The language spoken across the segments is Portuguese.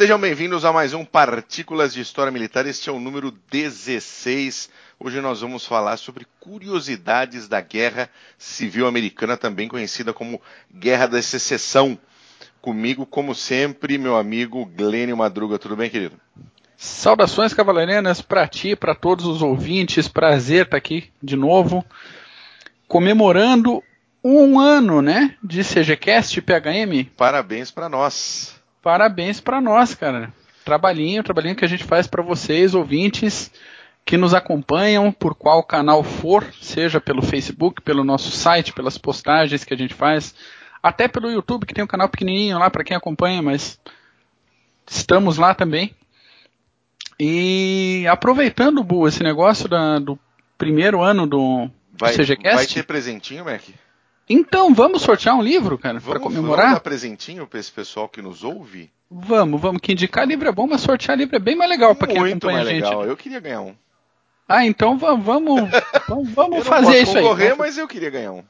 Sejam bem-vindos a mais um Partículas de História Militar. Este é o número 16. Hoje nós vamos falar sobre curiosidades da Guerra Civil Americana, também conhecida como Guerra da Secessão. Comigo, como sempre, meu amigo Glênio Madruga. Tudo bem, querido? Saudações cavalarianas para ti, para todos os ouvintes. Prazer estar aqui de novo, comemorando um ano, né, de CGCast PHM. Parabéns para nós. Parabéns para nós, cara. Trabalhinho, trabalhinho que a gente faz para vocês, ouvintes que nos acompanham, por qual canal for, seja pelo Facebook, pelo nosso site, pelas postagens que a gente faz, até pelo YouTube, que tem um canal pequenininho lá para quem acompanha, mas estamos lá também. E aproveitando, Bu, esse negócio da, do primeiro ano do, vai, do CGCast. Vai ter presentinho, Mac? Então, vamos sortear um livro, cara, para comemorar? Vamos dar presentinho para esse pessoal que nos ouve? Vamos, vamos, que indicar livro é bom, mas sortear livro é bem mais legal para quem acompanha mais a gente. Legal. Eu queria ganhar um. Ah, então vamos, vamos, vamos eu fazer isso aí. Eu concorrer, mas eu queria ganhar um.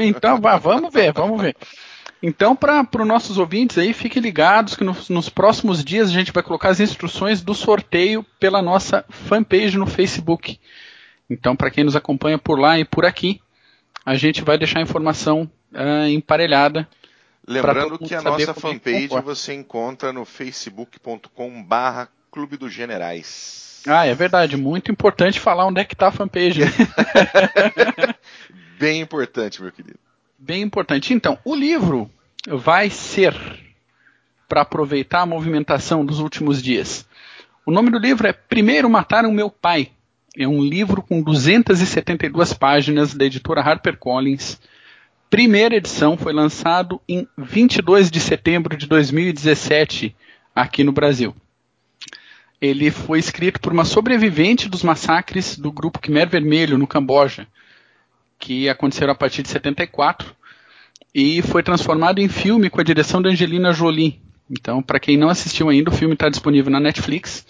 Então, vamos ver, vamos ver. Então, para os nossos ouvintes aí, fiquem ligados que nos, nos, próximos dias a gente vai colocar as instruções do sorteio pela nossa fanpage no Facebook. Então, para quem nos acompanha por lá e por aqui, a gente vai deixar a informação uh, emparelhada. Lembrando que a nossa fanpage você encontra no facebook.com barra Clube dos Generais. Ah, é verdade. Muito importante falar onde é que está a fanpage. Bem importante, meu querido. Bem importante. Então, o livro vai ser, para aproveitar a movimentação dos últimos dias, o nome do livro é Primeiro Mataram Meu Pai. É um livro com 272 páginas da editora HarperCollins. Primeira edição foi lançado em 22 de setembro de 2017 aqui no Brasil. Ele foi escrito por uma sobrevivente dos massacres do grupo Khmer Vermelho no Camboja, que aconteceram a partir de 74 e foi transformado em filme com a direção da Angelina Jolie. Então, para quem não assistiu ainda, o filme está disponível na Netflix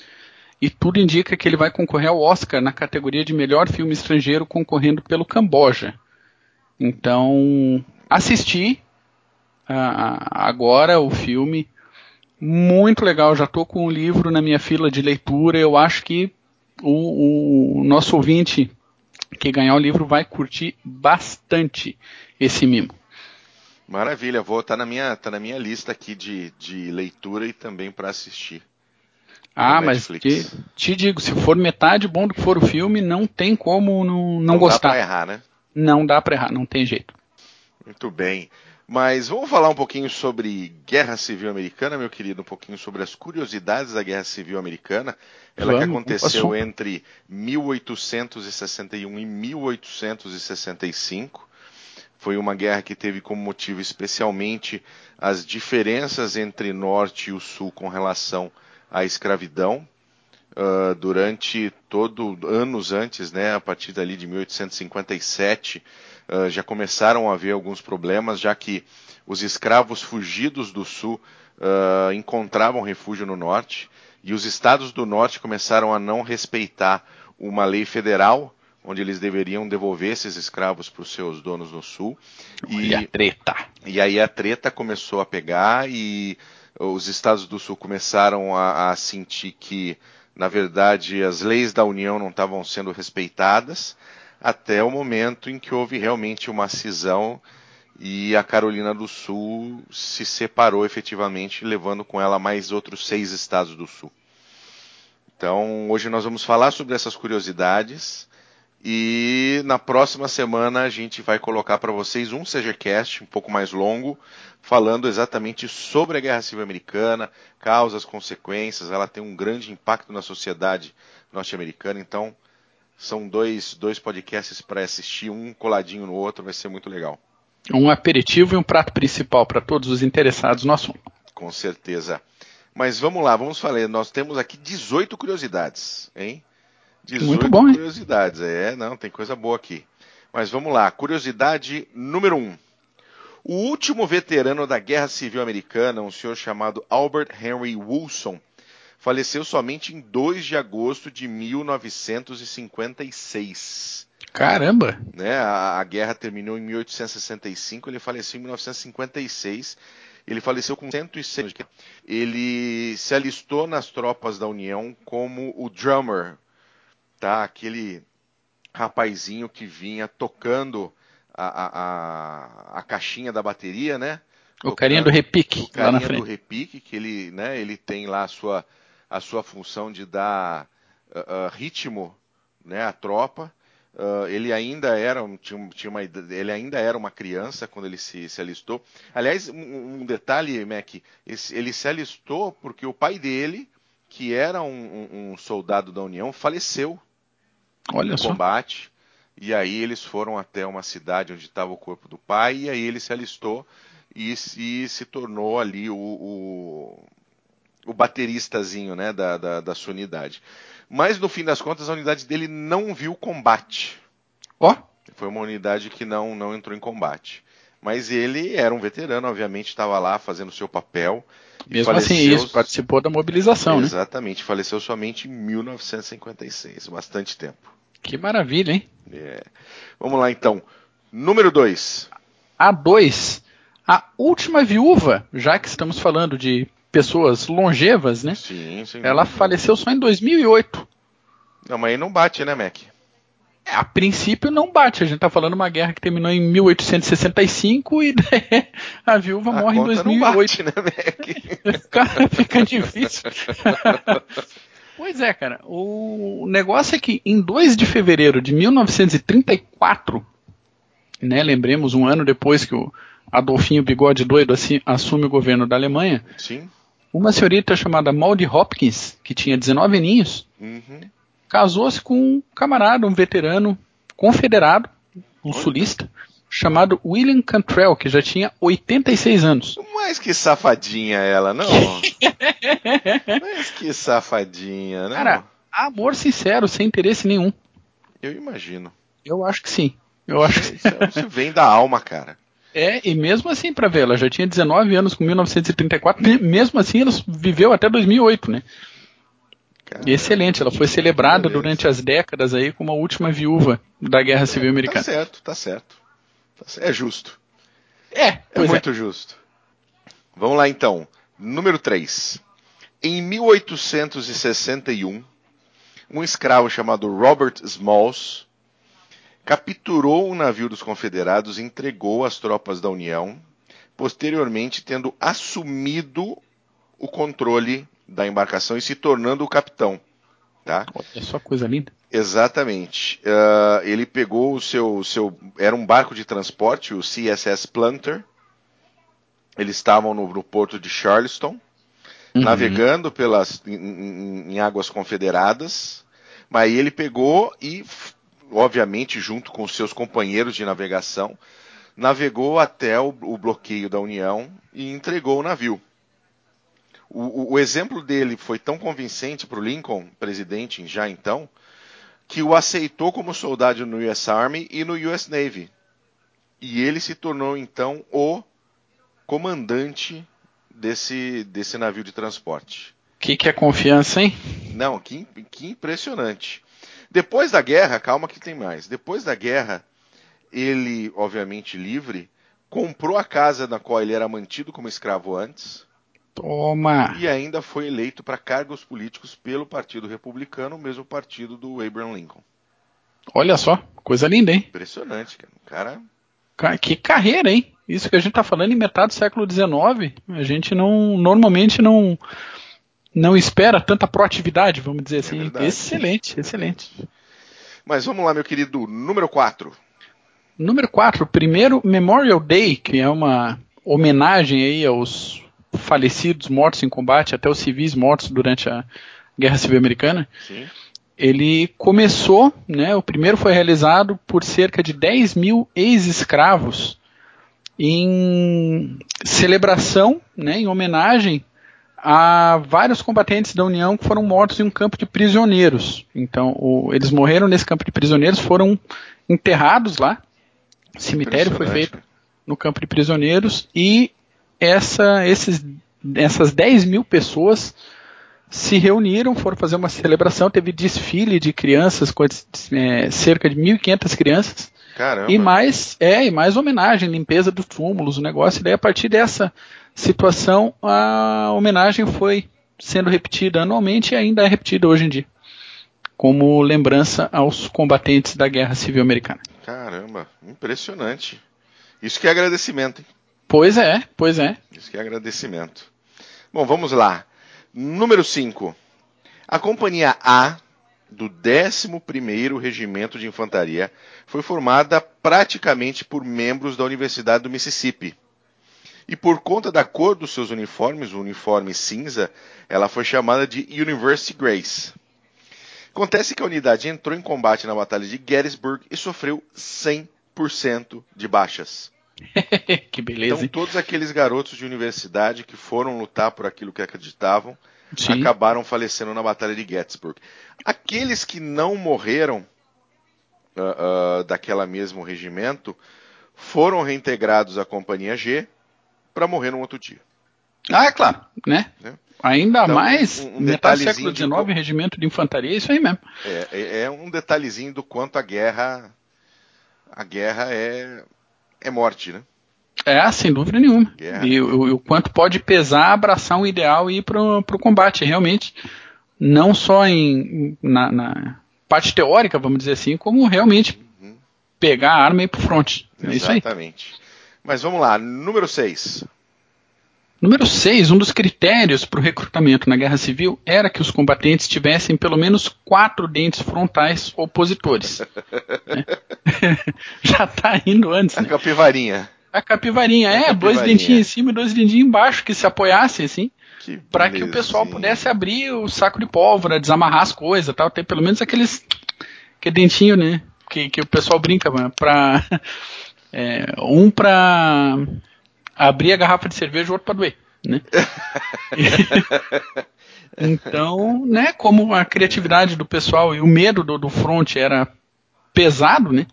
e tudo indica que ele vai concorrer ao Oscar na categoria de melhor filme estrangeiro, concorrendo pelo Camboja. Então, assisti uh, agora o filme, muito legal. Já estou com o livro na minha fila de leitura. Eu acho que o, o nosso ouvinte que ganhar o livro vai curtir bastante esse mimo. Maravilha, vou tá na minha tá na minha lista aqui de, de leitura e também para assistir. Ah, mas te, te, digo, se for metade bom do que for o filme, não tem como não, não, não gostar. Não dá pra errar, né? Não dá pra errar, não tem jeito. Muito bem. Mas vamos falar um pouquinho sobre Guerra Civil Americana, meu querido, um pouquinho sobre as curiosidades da Guerra Civil Americana. Ela vamos, que aconteceu entre 1861 e 1865. Foi uma guerra que teve como motivo especialmente as diferenças entre norte e o sul com relação à escravidão. Uh, durante todo anos antes, né, a partir dali de 1857, uh, já começaram a haver alguns problemas, já que os escravos fugidos do sul uh, encontravam refúgio no norte e os estados do norte começaram a não respeitar uma lei federal onde eles deveriam devolver esses escravos para os seus donos no sul. E, a treta. E aí a treta começou a pegar e os estados do sul começaram a, a sentir que, na verdade, as leis da União não estavam sendo respeitadas, até o momento em que houve realmente uma cisão e a Carolina do Sul se separou efetivamente, levando com ela mais outros seis estados do Sul. Então, hoje nós vamos falar sobre essas curiosidades e na próxima semana a gente vai colocar para vocês um CGCast um pouco mais longo, falando exatamente sobre a Guerra Civil Americana, causas, consequências. Ela tem um grande impacto na sociedade norte-americana, então são dois, dois podcasts para assistir, um coladinho no outro, vai ser muito legal. Um aperitivo e um prato principal para todos os interessados no assunto. Com certeza. Mas vamos lá, vamos falar. Nós temos aqui 18 curiosidades, hein? 18 Muito bom, hein? curiosidades. É, não, tem coisa boa aqui. Mas vamos lá. Curiosidade número 1. Um. O último veterano da Guerra Civil Americana, um senhor chamado Albert Henry Wilson, faleceu somente em 2 de agosto de 1956. Caramba! Né, a, a guerra terminou em 1865, ele faleceu em 1956 Ele faleceu com 106 Ele se alistou nas tropas da União como o drummer, tá? Aquele rapazinho que vinha tocando a, a, a, caixinha da bateria, né? O carinha do repique, o carinha lá na frente. do repique, que ele, né, ele tem lá a sua, a sua função de dar uh, uh, ritmo né, à tropa. Uh, ele ainda era tinha, tinha uma, ele ainda era uma criança quando ele se, se alistou. Aliás, um, um detalhe, Mac, esse, ele se alistou porque o pai dele, que era um, um, um soldado da União, faleceu Olha no só. combate. E aí eles foram até uma cidade onde estava o corpo do pai e aí ele se alistou e, e se tornou ali o, o, o bateristazinho né, da, da, da sua unidade. Mas no fim das contas a unidade dele não viu combate. Ó. Oh. Foi uma unidade que não, não entrou em combate. Mas ele era um veterano, obviamente estava lá fazendo o seu papel. Mesmo assim, isso, participou da mobilização, Exatamente, né? Exatamente, faleceu somente em 1956, bastante tempo. Que maravilha, hein? É. Vamos lá então. Número 2. A 2. A última viúva, já que estamos falando de pessoas longevas, né? Sim, sim. Ela faleceu só em 2008. Não, mas aí não bate, né, Mac? É, a princípio não bate. A gente tá falando uma guerra que terminou em 1865 e a viúva a morre em 2008. Não bate, né, Mac? cara, fica difícil. pois é, cara. O negócio é que em 2 de fevereiro de 1934, né, lembremos um ano depois que o Adolfinho Bigode Doido assume o governo da Alemanha. Sim. Uma senhorita chamada Maudie Hopkins, que tinha 19 aninhos, uhum. casou-se com um camarada, um veterano confederado, um sulista, chamado William Cantrell, que já tinha 86 anos. Mas que safadinha ela, não? Mas que safadinha, não? Cara, amor sincero, sem interesse nenhum. Eu imagino. Eu acho que sim. Eu acho que... Isso vem da alma, cara. É, e mesmo assim, para ver, ela já tinha 19 anos com 1934, mesmo assim ela viveu até 2008, né? Caramba, Excelente, ela foi celebrada beleza. durante as décadas aí como a última viúva da Guerra Civil é, Americana. Tá certo, tá certo. É justo. É, é muito é. justo. Vamos lá então. Número 3. Em 1861, um escravo chamado Robert Smalls capturou um navio dos confederados e entregou às tropas da União, posteriormente tendo assumido o controle da embarcação e se tornando o capitão. Tá? É só coisa linda. Exatamente. Uh, ele pegou o seu, seu. Era um barco de transporte, o CSS Planter. Eles estavam no, no porto de Charleston, uhum. navegando pelas, em, em, em águas confederadas. Mas aí ele pegou e obviamente junto com seus companheiros de navegação, navegou até o, o bloqueio da União e entregou o navio. O, o, exemplo dele foi tão convincente para o Lincoln, presidente já então, que o aceitou como soldado no US Army e no US Navy. E ele se tornou então o comandante desse, desse navio de transporte. Que que é confiança, hein? Não, que, que impressionante. Depois da guerra, calma que tem mais. Depois da guerra, ele, obviamente livre, comprou a casa na qual ele era mantido como escravo antes. Toma! E ainda foi eleito para cargos políticos pelo Partido Republicano, o mesmo partido do Abraham Lincoln. Olha só, coisa linda, hein? Impressionante, cara. Cara. Que carreira, hein? Isso que a gente tá falando em metade do século XIX, a gente não normalmente não não espera tanta proatividade, vamos dizer é assim. Excelente, excelente. Mas vamos lá, meu querido, número 4. Número 4, primeiro Memorial Day, que é uma homenagem aí aos falecidos mortos em combate, até os civis mortos durante a Guerra Civil Americana. Sim. Ele começou, né, o primeiro foi realizado por cerca de 10 mil ex-escravos em celebração, né, em homenagem há vários combatentes da União que foram mortos em um campo de prisioneiros. Então, o, eles morreram nesse campo de prisioneiros, foram enterrados lá. O cemitério foi feito no campo de prisioneiros e essa, esses, essas 10 mil pessoas se reuniram, foram fazer uma celebração, teve desfile de crianças, com é, cerca de 1.500 crianças. Caramba. E mais, é, e mais homenagem, limpeza dos túmulos, o negócio. E daí, a partir dessa situação, a homenagem foi sendo repetida anualmente e ainda é repetida hoje em dia, como lembrança aos combatentes da Guerra Civil Americana. Caramba, impressionante. Isso que é agradecimento, hein? Pois é, pois é. Isso que é agradecimento. Bom, vamos lá. Número 5. A Companhia A do 11º Regimento de Infantaria foi formada praticamente por membros da Universidade do Mississippi. E por conta da cor dos seus uniformes, o uniforme cinza, ela foi chamada de University Grace. Acontece que a unidade entrou em combate na Batalha de Gettysburg e sofreu 100% de baixas. que beleza. Então, todos aqueles garotos de universidade que foram lutar por aquilo que acreditavam Sim. acabaram falecendo na Batalha de Gettysburg. Aqueles que não morreram uh, uh, daquela mesmo regimento foram reintegrados à Companhia G para morrer num outro dia. Ah, é claro, né? né? Ainda então, mais, um, um metade do século XIX, regimento de infantaria, é isso aí mesmo. É, é, é, um detalhezinho do quanto a guerra, a guerra é, é morte, né? É, sem dúvida nenhuma. E o, o, quanto pode pesar abraçar um ideal e ir para o combate, realmente. Não só em, na, na, parte teórica, vamos dizer assim, como realmente uhum. pegar a arma e ir para o front. É Exatamente. Mas vamos lá, número 6. Número 6, um dos critérios para o recrutamento na Guerra Civil era que os combatentes tivessem pelo menos quatro dentes frontais opositores. Já está indo antes. A né? capivarinha. A capivarinha, a é, capivarinha. dois dentinhos em cima e dois dentinhos embaixo que se apoiassem assim. Para que o pessoal pudesse abrir o saco de pólvora, desamarrar as coisas tal. Ter pelo menos aqueles. Que dentinho, né? Que, que o pessoal brinca, para É, um para abrir a garrafa de cerveja, o outro para doer, né? então, né, como a criatividade do pessoal e o medo do, do front era pesado, né?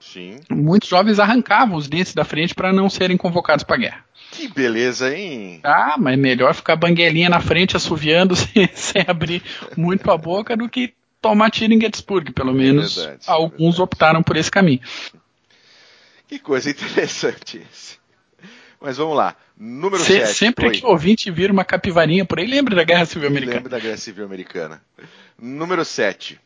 Sim. Muitos jovens arrancavam os dentes da frente para não serem convocados para a guerra. Que beleza, hein? Ah, mas melhor ficar banguelinha na frente assoviando sem, sem abrir muito a boca do que tomar tiro em Gettysburg. Pelo é menos verdade, é alguns optaram por esse caminho. Que coisa interessante esse. Mas vamos lá. Número 7. Se, sempre Oi. que o ouvinte vira uma capivarinha por aí, lembra da Guerra Civil Americana. Lembra da Guerra Civil Americana. Número 7.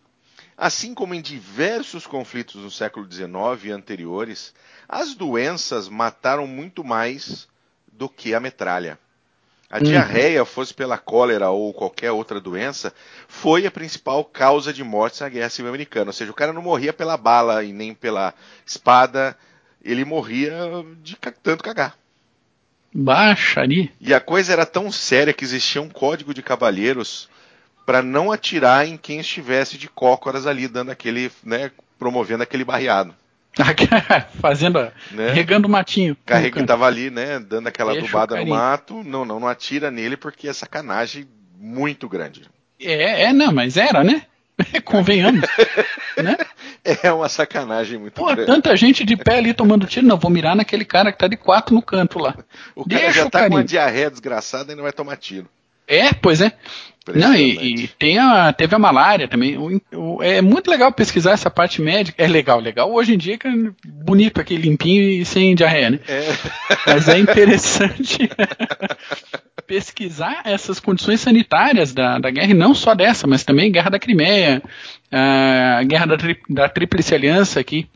Assim como em diversos conflitos no século XIX e anteriores, as doenças mataram muito mais do que a metralha. A diarreia, fosse pela cólera ou qualquer outra doença, foi a principal causa de mortes na Guerra Civil Americana. Ou seja, o cara não morria pela bala e nem pela espada, ele morria de tanto cagar. Baixaria. E a coisa era tão séria que existia um código de cavalheiros para não atirar em quem estivesse de cócoras ali, dando aquele, né, promovendo aquele barreado. Fazendo, né? regando o matinho. Carrega, tava ali, né, dando aquela Deixa adubada no mato. Não, não, não atira nele porque é sacanagem muito grande. É, é não, mas era, né? Convenhamos. né? É uma sacanagem muito Pô, grande. tanta gente de pé ali tomando tiro. Não, vou mirar naquele cara que tá de quatro no canto lá. O cara Deixa já tá carinho. com uma diarreia desgraçada e não vai tomar tiro. É, pois é. Não, e, e, tem a, teve a malária também. O, o, é muito legal pesquisar essa parte médica. É legal, legal. Hoje em dia é bonito aqui, limpinho e sem diarreia, né? É. Mas é interessante pesquisar essas condições sanitárias da, da guerra, e não só dessa, mas também guerra da Crimeia, a guerra da, tri, da Tríplice Aliança aqui,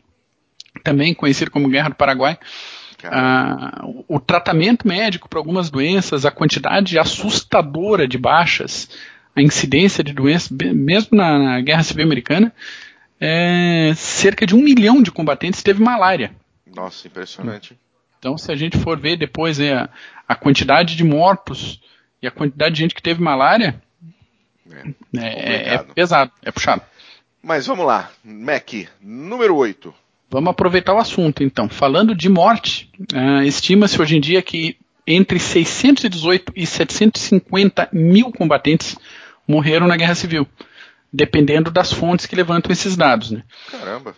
também conhecido como Guerra do Paraguai. Ah, o, o, tratamento médico para algumas doenças, a quantidade assustadora de baixas, a incidência de doenças, mesmo na, na Guerra Civil Americana, é, cerca de um milhão de combatentes teve malária. Nossa, impressionante. Então, se a gente for ver depois é, a, a quantidade de mortos e a quantidade de gente que teve malária, é, é, é pesado, é puxado. Mas vamos lá, Mac, número 8. Vamos aproveitar o assunto, então. Falando de morte, uh, estima-se hoje em dia que entre 618 e 750 mil combatentes morreram na Guerra Civil, dependendo das fontes que levantam esses dados. Né? Caramba!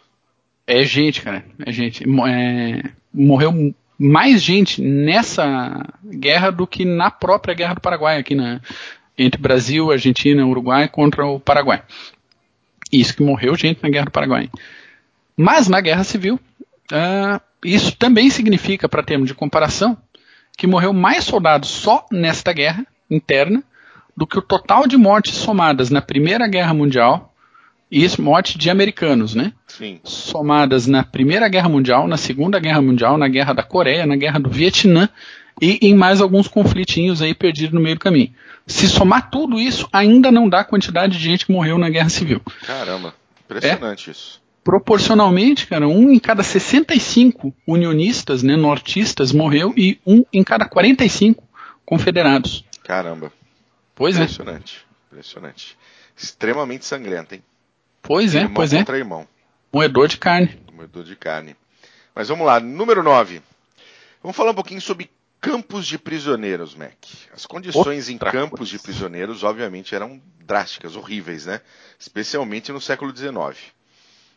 É gente, cara. É gente. É, morreu mais gente nessa guerra do que na própria Guerra do Paraguai, aqui na, entre Brasil, Argentina, Uruguai contra o Paraguai. Isso que morreu gente na Guerra do Paraguai. Mas na Guerra Civil, uh, isso também significa, para termos de comparação, que morreu mais soldados só nesta guerra interna do que o total de mortes somadas na Primeira Guerra Mundial e mortes de americanos, né? Sim. Somadas na Primeira Guerra Mundial, na Segunda Guerra Mundial, na Guerra da Coreia, na Guerra do Vietnã e em mais alguns conflitinhos aí perdidos no meio do caminho. Se somar tudo isso, ainda não dá a quantidade de gente que morreu na Guerra Civil. Caramba, impressionante É. isso. Proporcionalmente, cara, um em cada 65 unionistas, né, nortistas, morreu e um em cada 45 confederados. Caramba, Pois é, impressionante. Impressionante. Extremamente sangrento, hein? Pois é, irmão pois é. contra irmão. Moedor de carne. Comedor de carne. Mas vamos lá, número 9. Vamos falar um pouquinho sobre campos de prisioneiros, Mac. As condições em Outra campos coisa. de prisioneiros, obviamente, eram drásticas, horríveis, né? Especialmente no século XIX. Ah,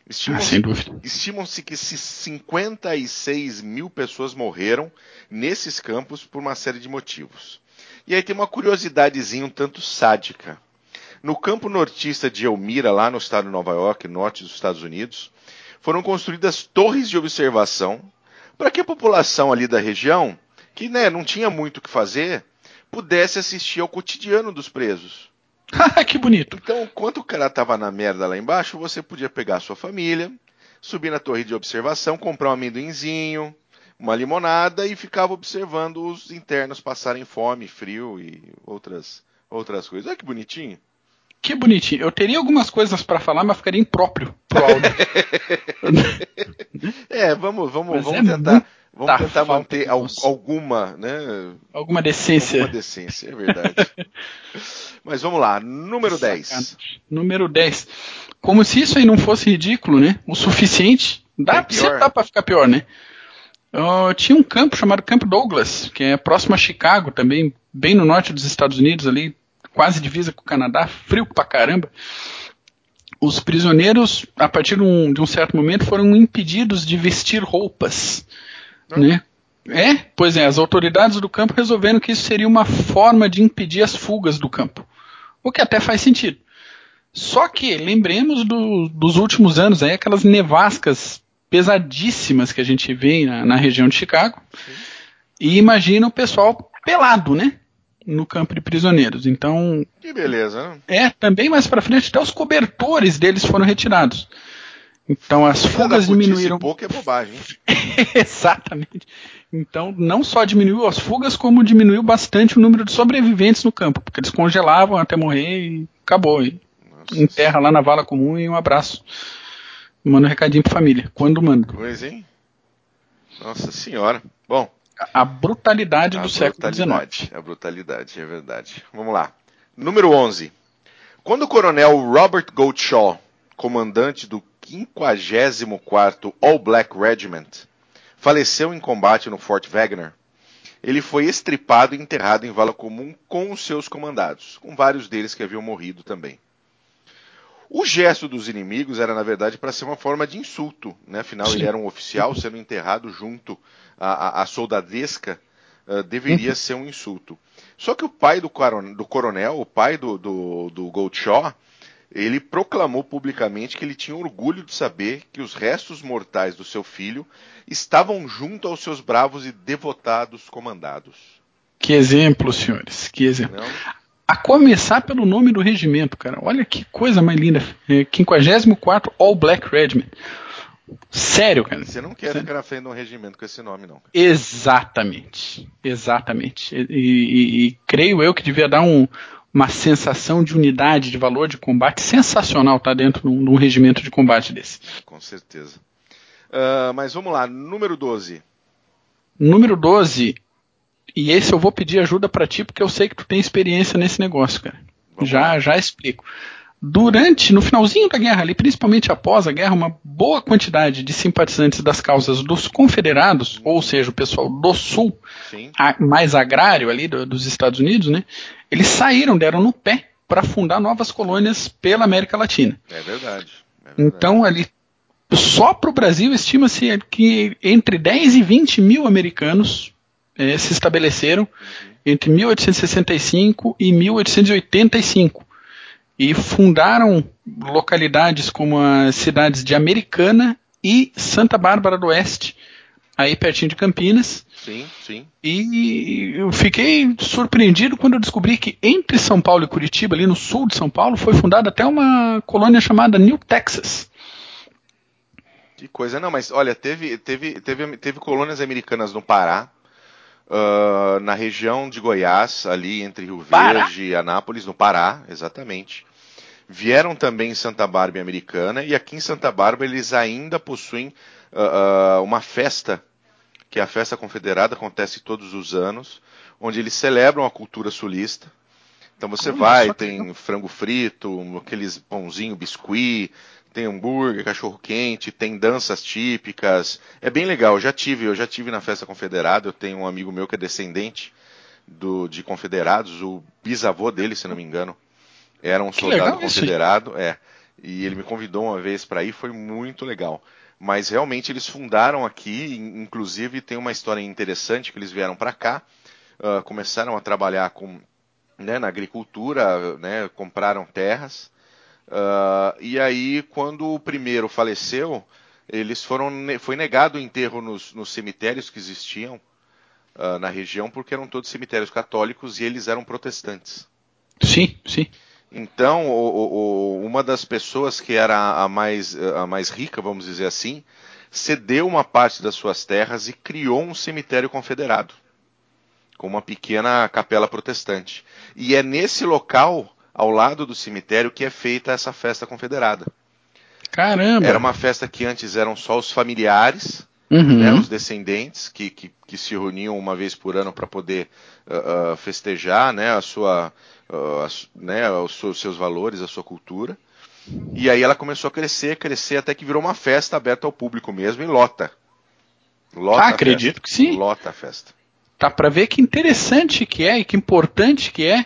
Estimam-se sem dúvida. Estimam-se que se 56 mil pessoas morreram nesses campos por uma série de motivos. E aí tem uma curiosidadezinha um tanto sádica. No campo nortista de Elmira, lá no estado de Nova York, norte dos Estados Unidos, foram construídas torres de observação para que a população ali da região, que né, não tinha muito o que fazer, pudesse assistir ao cotidiano dos presos. que bonito. Então, enquanto o cara tava na merda lá embaixo, você podia pegar a sua família, subir na torre de observação, comprar um amendoinzinho, uma limonada e ficava observando os internos passarem fome, frio e outras outras coisas. Olha que bonitinho. Que bonitinho. Eu teria algumas coisas para falar, mas ficaria impróprio pro áudio. É, vamos, vamos, Mas vamos é tentar, vamos tentar manter al- alguma, né? Alguma decência. Alguma decência, é verdade. Mas vamos lá, número 10. Sacanagem. Número 10. Como se isso aí não fosse ridículo, né? O suficiente. Dá, pior. sempre dá pra ficar pior, né? Tinha um campo chamado Campo Douglas, que é próximo a Chicago, também bem no norte dos Estados Unidos, ali, quase divisa com o Canadá, frio pra caramba. Os prisioneiros, a partir de um, de um certo momento, foram impedidos de vestir roupas. Né? É, pois é, as autoridades do campo resolveram que isso seria uma forma de impedir as fugas do campo. O que até faz sentido. Só que lembremos do- dos últimos anos aí, aquelas nevascas pesadíssimas que a gente vê na, na região de Chicago. E imagina o pessoal pelado, né? No campo de prisioneiros. Então, Que beleza, né? é, também mais pra frente, até os cobertores deles foram retirados. Então as fugas diminuíram. pouco é bobagem. Exatamente. Então, não só diminuiu as fugas, como diminuiu bastante o número de sobreviventes no campo, porque eles congelavam até morrer e acabou. E Nossa, enterra lá na vala comum e um abraço. Manda um recadinho pra família, quando manda. coisa, hein? Nossa senhora. Bom, A brutalidade a do século XIX. brutalidade, a brutalidade, é verdade. Vamos lá. Número 11. Quando o coronel Robert Goldshall, comandante do 54º All Black Regiment, faleceu em combate no Fort Wagner, ele foi estripado e enterrado em vala comum com os seus comandados, com vários deles que haviam morrido também. O gesto dos inimigos era, na verdade, para ser uma forma de insulto. Né? Afinal, Sim. ele era um oficial sendo enterrado junto à, à- soldadesca, ah, deveria ser um insulto. Só que o pai do, coron- do coronel, o pai do, do, do Goldshaw, ele proclamou publicamente que ele tinha orgulho de saber que os restos mortais do seu filho estavam junto aos seus bravos e devotados comandados. Que exemplo, senhores. Que exemplo. Não? A começar pelo nome do regimento, cara. Olha que coisa mais linda. É, 54 All Black Regiment. Sério, cara. Você não quer ficar na frente de um regimento com esse nome, não. Exatamente. Exatamente. E, e- e creio eu que devia dar um- uma sensação de unidade, de valor de combate sensacional tá dentro de um, de um regimento de combate desse. Com certeza. Ah, mas vamos lá, número 12. Número 12. E esse eu vou pedir ajuda pra ti porque eu sei que tu tem experiência nesse negócio, cara. Vamos já, lá. já explico. Durante, no finalzinho da guerra ali, principalmente após a guerra, uma boa quantidade de simpatizantes das causas dos confederados, ou seja, o pessoal do sul, a- mais agrário ali do- dos Estados Unidos, né? Eles saíram, deram no pé para fundar novas colônias pela América Latina. É verdade. é verdade. Então, ali, só para o Brasil, estima-se que entre 10 e 20 mil americanos eh, se estabeleceram entre 1865 e 1885 e fundaram localidades como as cidades de Americana e Santa Bárbara do Oeste, aí pertinho de Campinas. Sim, sim. E eu fiquei surpreendido quando eu descobri que entre São Paulo e Curitiba, ali no sul de São Paulo, foi fundada até uma colônia chamada New Texas. Que coisa, não, mas olha, teve, teve, teve, teve colônias americanas no Pará, uh, na região de Goiás, ali entre Rio Pará? Verde e Anápolis, no Pará, exatamente. Vieram também em Santa Bárbara Americana, e aqui em Santa Bárbara eles ainda possuem uh, uma festa, que é a Festa Confederada, acontece todos os anos, onde eles celebram a cultura sulista. Então você vai, tem frango frito, aqueles pãozinho, biscuit, tem hambúrguer, cachorro quente, tem danças típicas. É bem legal. Eu já tive, eu já tive na festa confederada. Eu tenho um amigo meu que é descendente do, de confederados. O bisavô dele, se não me engano, era um que soldado confederado. É. E ele me convidou uma vez para ir. Foi muito legal. Mas realmente eles fundaram aqui. Inclusive tem uma história interessante que eles vieram para cá, uh, começaram a trabalhar com né, na agricultura, né, compraram terras Uh, e aí, quando o primeiro faleceu, eles foram foi negado o enterro nos, nos cemitérios que existiam uh, na região, porque eram todos cemitérios católicos e eles eram protestantes. Sim, sim. Então, o, o, uma das pessoas que era a mais, a mais rica, vamos dizer assim, cedeu uma parte das suas terras e criou um cemitério confederado, com uma pequena capela protestante. E é nesse local ao lado do cemitério que é feita essa festa confederada. Caramba! Era uma festa que antes eram só os familiares, uhum. né, os descendentes, que, que, que, se reuniam uma vez por ano para poder uh, uh, festejar né, a sua, uh, a, né, os seus valores, a sua cultura. E aí ela começou a crescer, crescer, até que virou uma festa aberta ao público mesmo e lota. Lota ah, acredito que sim. Lota a festa. Tá para ver que interessante que é e que importante que é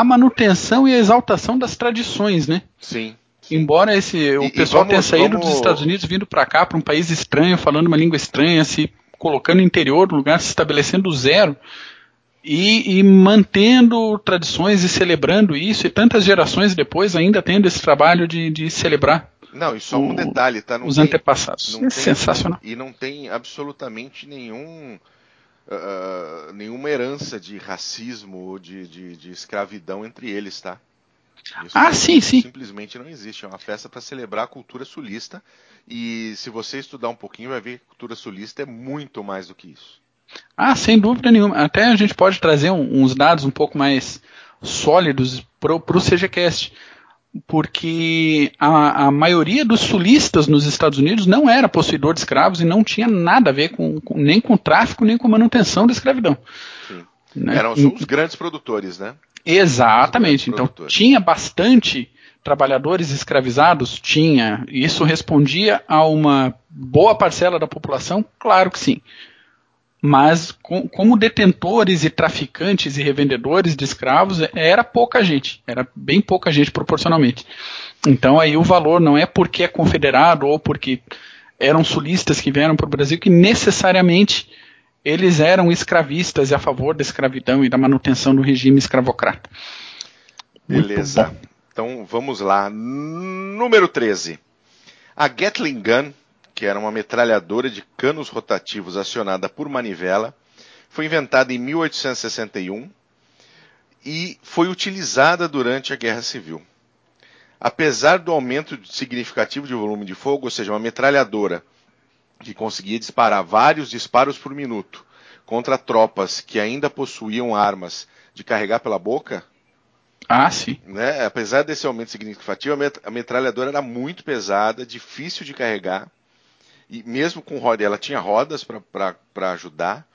a manutenção e a exaltação das tradições, né? Sim. Embora esse o e, pessoal e vamos, tenha saído vamos... dos Estados Unidos vindo para cá, para um país estranho, falando uma língua estranha, se colocando no interior do lugar, se estabelecendo do zero e, e, mantendo tradições e celebrando isso, e tantas gerações depois ainda tendo esse trabalho de, de celebrar. Não, e só um detalhe, tá? Não os tem, antepassados. é tem, sensacional. E não tem absolutamente nenhum uh, nenhuma herança de racismo ou de, de, de, escravidão entre eles, tá? Isso ah, sim, sim. Simplesmente não existe. É uma festa para celebrar a cultura sulista. E se você estudar um pouquinho, vai ver que a cultura sulista é muito mais do que isso. Ah, sem dúvida nenhuma. Até a gente pode trazer um, uns dados um pouco mais sólidos para o CGCast porque a, a, maioria dos sulistas nos Estados Unidos não era possuidor de escravos e não tinha nada a ver com, com nem com tráfico nem com manutenção da escravidão. Né? Eram os grandes produtores, né? Exatamente. Então tinha bastante trabalhadores escravizados? Tinha. Isso respondia a uma boa parcela da população? Claro que sim mas com, como detentores e traficantes e revendedores de escravos era pouca gente, era bem pouca gente proporcionalmente. Então aí o valor não é porque é confederado ou porque eram sulistas que vieram para o Brasil que necessariamente eles eram escravistas e a favor da escravidão e da manutenção do regime escravocrata. Beleza. Então vamos lá. Número 13. A Gatling Gun que era uma metralhadora de canos rotativos acionada por manivela, foi inventada em 1861 e foi utilizada durante a Guerra Civil. Apesar do aumento significativo de volume de fogo, ou seja, uma metralhadora que conseguia disparar vários disparos por minuto contra tropas que ainda possuíam armas de carregar pela boca. Ah, sim. Né, apesar desse aumento significativo, a metralhadora era muito pesada, difícil de carregar e mesmo com roda, ela tinha rodas para ajudar.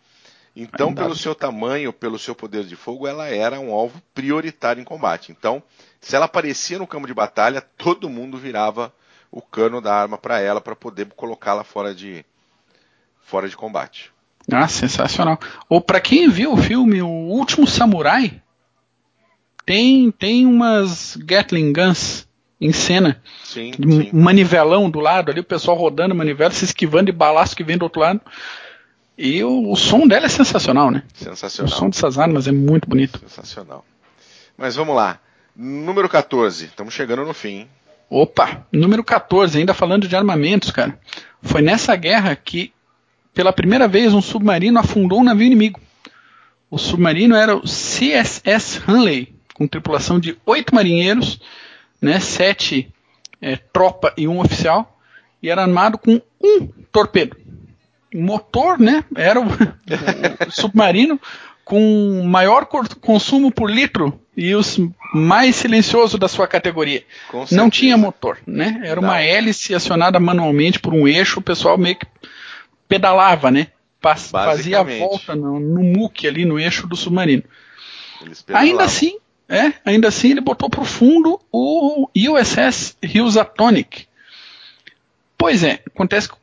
Então, pelo seu tamanho, pelo seu poder de fogo, ela era um alvo prioritário em combate. Então, se ela aparecia no campo de batalha, todo mundo virava o cano da arma para ela para poder colocá-la fora de fora de combate. Ah, sensacional. Ou para quem viu o filme O Último Samurai, tem tem umas Gatling Guns em cena. Sim, sim. Manivelão do lado ali, o pessoal rodando manivela, se esquivando de balaço que vem do outro lado. E o, o, som dela é sensacional, né? Sensacional. O som dessas armas é muito bonito. Sensacional. Mas vamos lá. Número 14. Estamos chegando no fim. Opa, número 14, ainda falando de armamentos, cara. Foi nessa guerra que pela primeira vez, um submarino afundou um navio inimigo. O submarino era o CSS Hanley, com tripulação de oito marinheiros, né, sete é, tropa e um oficial, e era armado com um torpedo. O motor, né, era o, submarino com maior consumo por litro e os mais silencioso da sua categoria. Não tinha motor, né? Era Não. uma hélice acionada manualmente por um eixo, o pessoal meio que pedalava, né? fazia a volta no, no muque ali no eixo do submarino. Ainda assim, é, ainda assim ele botou para o fundo o USS Housatonic. Pois é, acontece que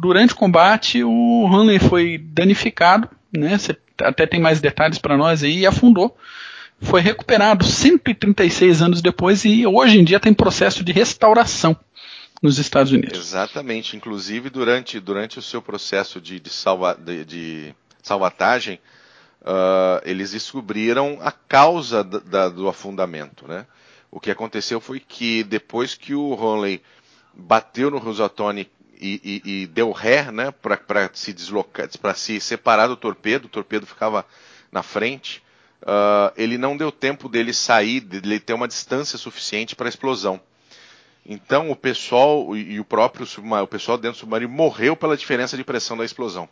durante o combate o Hanley foi danificado, né? Você até tem mais detalhes para nós aí, e afundou. Foi recuperado 136 anos depois e hoje em dia tem processo de restauração nos Estados Unidos. Exatamente. Inclusive, durante, durante o seu processo de, de, salva, de, de salvatagem, uh, eles descobriram a causa da, da, do afundamento. Né? O que aconteceu foi que depois que o Honley bateu no Rosatoni e, e, e, deu ré né, para se deslocar, para se separar do torpedo, o torpedo ficava na frente. Uh, ele não deu tempo dele sair, dele ter uma distância suficiente para a explosão. Então o pessoal e o próprio o pessoal dentro do submarino morreu pela diferença de pressão da explosão.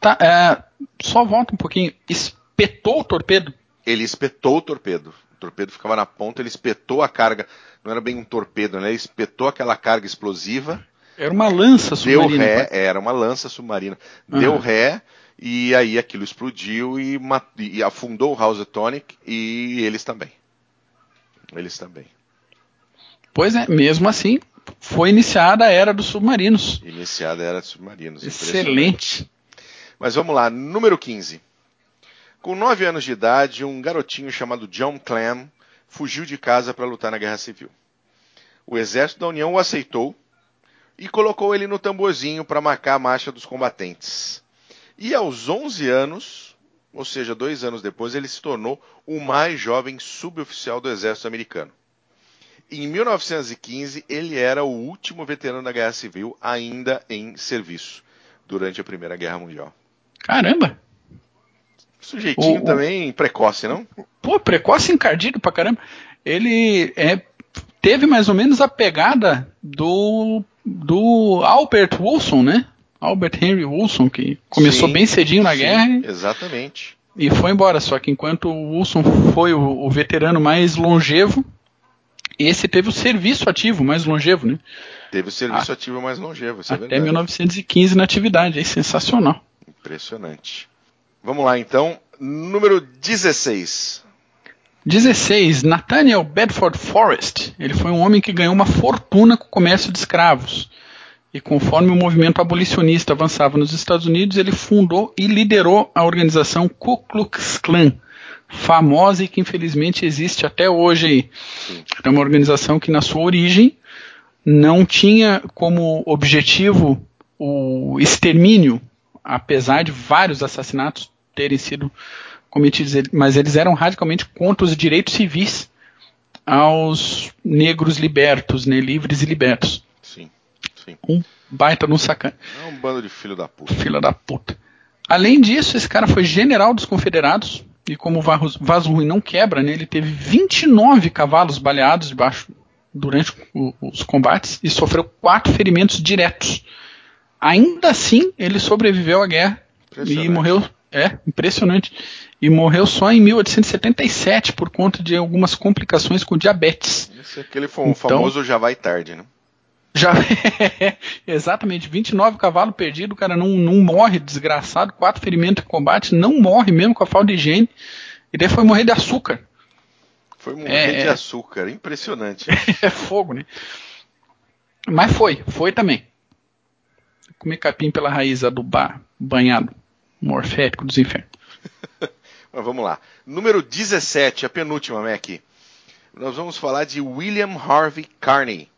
Tá, é, só volta um pouquinho. Espetou o torpedo? Ele espetou o torpedo. O torpedo ficava na ponta, ele espetou a carga. Não era bem um torpedo, né? Ele espetou aquela carga explosiva. Era uma lança submarina. Deu ré, era uma lança submarina. Uhum. Deu ré e aí aquilo explodiu e, e afundou o Housatonic e eles também. Eles também. Pois é, mesmo assim, foi iniciada a era dos submarinos. Iniciada a era dos submarinos. Excelente. Mas vamos lá, número 15. Com 9 anos de idade, um garotinho chamado John Clam fugiu de casa para lutar na Guerra Civil. O exército da União o aceitou e colocou ele no tamborzinho para marcar a marcha dos combatentes. E aos 11 anos, ou seja, dois anos depois, ele se tornou o mais jovem suboficial do exército americano. Em 1915, ele era o último veterano da Guerra Civil ainda em serviço durante a Primeira Guerra Mundial. Caramba! Sujeitinho o, também precoce, não? Pô, precoce encardido pra caramba. Ele é, teve mais ou menos a pegada do, do Albert Wilson, né? Albert Henry Wilson, que começou sim, bem cedinho na sim, guerra. Exatamente. E foi embora. Só que enquanto o Wilson foi o, o veterano mais longevo, esse teve o serviço ativo mais longevo, né? Teve o serviço ah, ativo mais longevo, isso é Até 1915 na atividade, é sensacional. Impressionante. Vamos lá então, número 16. 16. Nathaniel Bedford Forrest. Ele foi um homem que ganhou uma fortuna com o comércio de escravos. E conforme o movimento abolicionista avançava nos Estados Unidos, ele fundou e liderou a organização Ku Klux Klan, famosa e que infelizmente existe até hoje. É uma organização que na sua origem não tinha como objetivo o extermínio, apesar de vários assassinatos terem sido cometidos, mas eles eram radicalmente contra os direitos civis aos negros libertos, né, livres e libertos. Sim, sim. Um baita no sacana. É um bando de filho da puta. Filho da puta. Além disso, esse cara foi general dos confederados, e como o vaso ruim não quebra, né, ele teve 29 cavalos baleados debaixo durante o, os combates e sofreu quatro ferimentos diretos. Ainda assim, ele sobreviveu à guerra e morreu. É, impressionante. E morreu só em 1877 por conta de algumas complicações com diabetes. Esse aquele foi um então, famoso já vai tarde, né? Já exatamente, 29 cavalos perdidos, o cara não, não morre, desgraçado, quatro ferimentos em combate, não morre mesmo com a falta de higiene. E daí foi morrer de açúcar. Foi morrer é, de é. açúcar, impressionante. é fogo, né? Mas foi, foi também. Comer capim pela raiz adubar, banhado, morfético dos infernos. Mas vamos lá. Número 17, a penúltima, Mac. Nós vamos falar de William Harvey Carney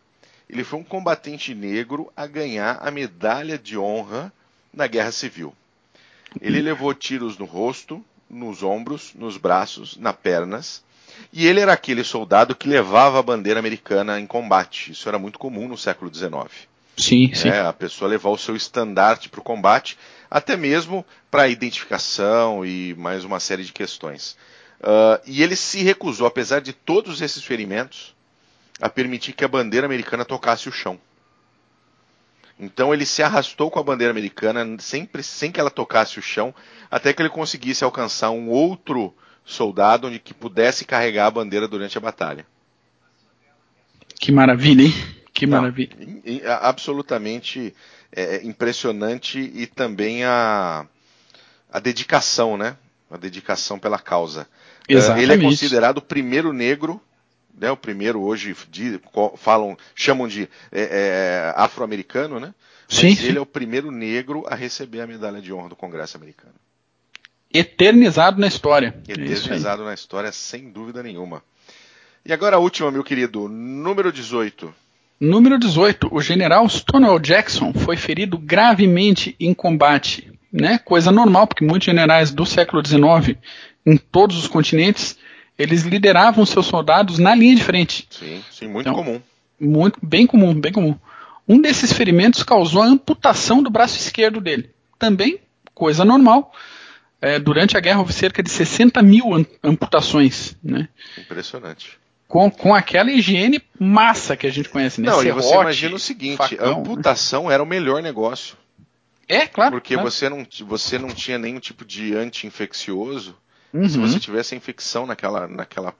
ele foi um combatente negro a ganhar a medalha de honra na Guerra Civil. Ele levou tiros no rosto, nos ombros, nos braços, nas pernas, e ele era aquele soldado que levava a bandeira americana em combate. Isso era muito comum no século XIX. Sim, sim. É, a pessoa levar o seu estandarte para o combate, até mesmo para identificação e mais uma série de questões. Uh, e ele se recusou, apesar de todos esses ferimentos, a permitir que a bandeira americana tocasse o chão. Então ele se arrastou com a bandeira americana, sempre sem que ela tocasse o chão, até que ele conseguisse alcançar um outro soldado onde que pudesse carregar a bandeira durante a batalha. Que maravilha, hein? Que Não, maravilha. absolutamente é, impressionante e também a, a dedicação, né? A dedicação pela causa. Exatamente. Ele é considerado o primeiro negro, né? O primeiro hoje de, falam, chamam de é, é, afro-americano, né? Sim, ele é o primeiro negro a receber a medalha de honra do Congresso americano. Eternizado na história. É. Eternizado na história, sem dúvida nenhuma. E agora a última, meu querido, número 18. Número 18. O general Stonewall Jackson foi ferido gravemente em combate. Né? Coisa normal, porque muitos generais do século XIX, em todos os continentes, eles lideravam seus soldados na linha de frente. Sim, sim, muito Então, comum. Muito, bem comum, bem comum. Um desses ferimentos causou a amputação do braço esquerdo dele. Também, coisa normal. É, durante a guerra houve cerca de 60 mil am- amputações, né? Impressionante. Com, com aquela higiene massa que a gente conhece, né? Não, e você imagina o seguinte: facão, a amputação era o melhor negócio. né? É, claro. Porque claro. você, não, você não tinha nenhum tipo de anti-infeccioso. Uhum. Se você tivesse a infecção naquela, naquela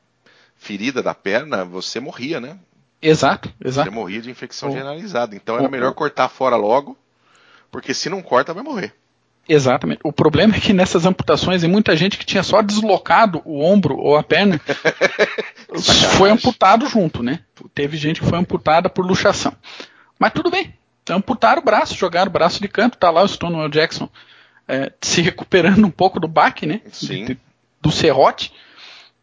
ferida da perna, você morria, né? Exato, Você exato. morria de infecção O- generalizada. Então era o- melhor cortar fora logo, porque se não corta, vai morrer. Exatamente. O problema é que nessas amputações, tem muita gente que tinha só deslocado o ombro ou a perna foi amputado junto, né? Teve gente que foi amputada por luxação. Mas tudo bem. Amputaram o braço, jogaram o braço de canto, tá lá o Stonewall Jackson é, se recuperando um pouco do baque, né? Sim. De- do serrote.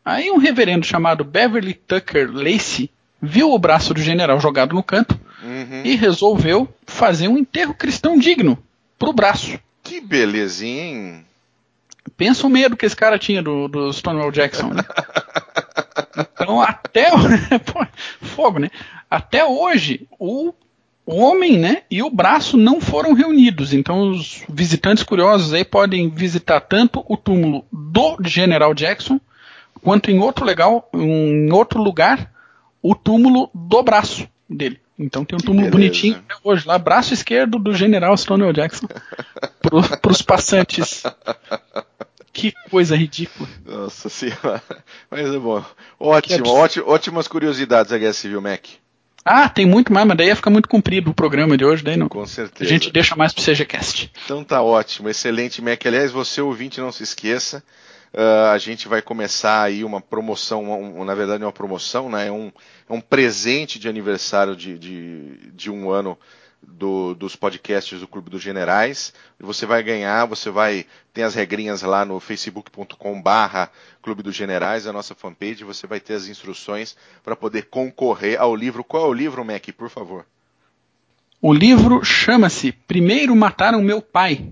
Aí um reverendo chamado Beverly Tucker Lacey viu o braço do general jogado no canto Uhum. e resolveu fazer um enterro cristão digno pro braço. Belezinha? Pensa o medo que esse cara tinha do, do Stonewall Jackson, né? Então, até. Fogo, né? Até hoje, o homem né, e o braço não foram reunidos. Então, os visitantes curiosos aí podem visitar tanto o túmulo do General Jackson, quanto em outro, legal, em outro lugar, o túmulo do braço dele. Então tem um túmulo beleza. bonitinho até hoje lá, braço esquerdo do General Stonewall Jackson, para os passantes. Que coisa ridícula. Nossa senhora. Mas é bom. Ótimo, ótimo ótimas curiosidades da Guerra Civil, Mac. Ah, tem muito mais, mas daí ia ficar muito comprido o programa de hoje, daí não. Com A certeza. gente deixa mais pro CGCast. Então tá ótimo, excelente, Mac. Aliás, você ouvinte, não se esqueça, ah, a gente vai começar aí uma promoção, na verdade uma promoção, né? É um, é um presente de aniversário de, de, de um ano do- dos podcasts do Clube dos Generais. Você vai ganhar, você vai tem as regrinhas lá no facebook.com barra Clube dos Generais, a nossa fanpage, você vai ter as instruções para poder concorrer ao livro. Qual é o livro, Mac, por favor? O livro chama-se Primeiro Mataram Meu Pai.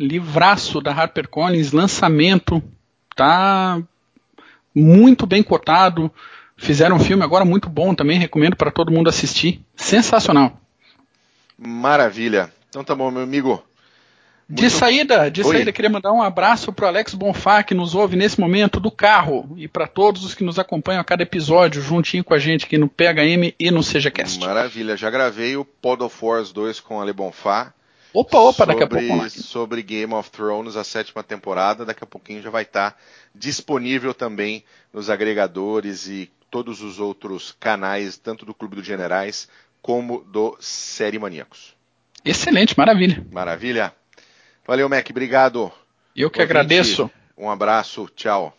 Livraço da HarperCollins, lançamento, tá muito bem cotado. Fizeram um filme agora muito bom também, recomendo para todo mundo assistir. Sensacional. Maravilha. Então tá bom, meu amigo. De Muito- saída, de Oi. saída, queria mandar um abraço pro Alex Bonfá, que nos ouve nesse momento do carro, e para todos os que nos acompanham a cada episódio, juntinho com a gente aqui no PHM e no CGCast. Maravilha, já gravei o Pod of Wars 2 com a Le Bonfá. Opa, opa, daqui a sobre- pouco. Sobre Game of Thrones, a sétima temporada. Daqui a pouquinho já vai estar disponível também nos agregadores e todos os outros canais, tanto do Clube dos Generais como do Série Maníacos. Excelente, maravilha. Maravilha? Valeu, Mac. Obrigado. Eu que Ouvinte, agradeço. Um abraço. Tchau.